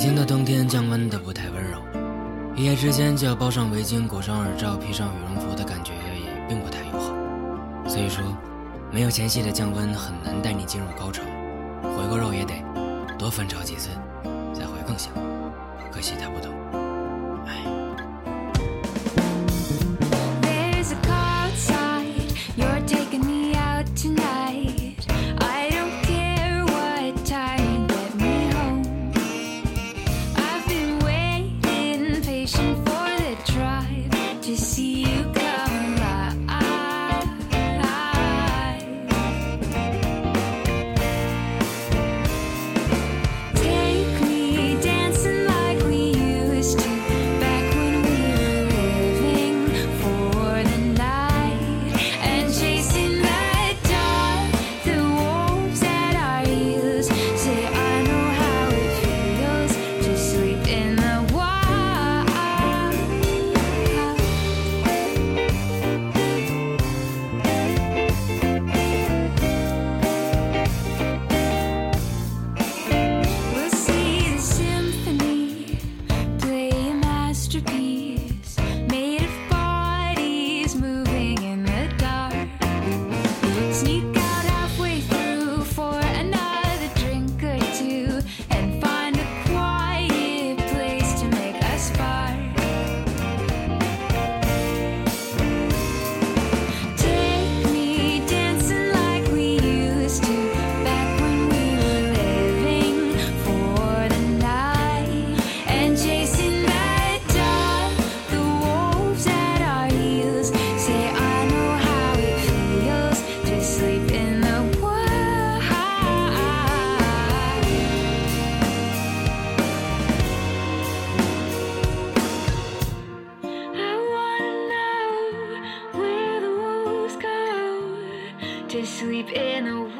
京的冬天降温的不太温柔，一夜之间就要包上围巾、裹上耳罩、披上羽绒服的感觉也并不太友好。所以说，没有前戏的降温很难带你进入高潮，回锅肉也得多翻炒几次才会更香。可惜他不懂。to sleep in a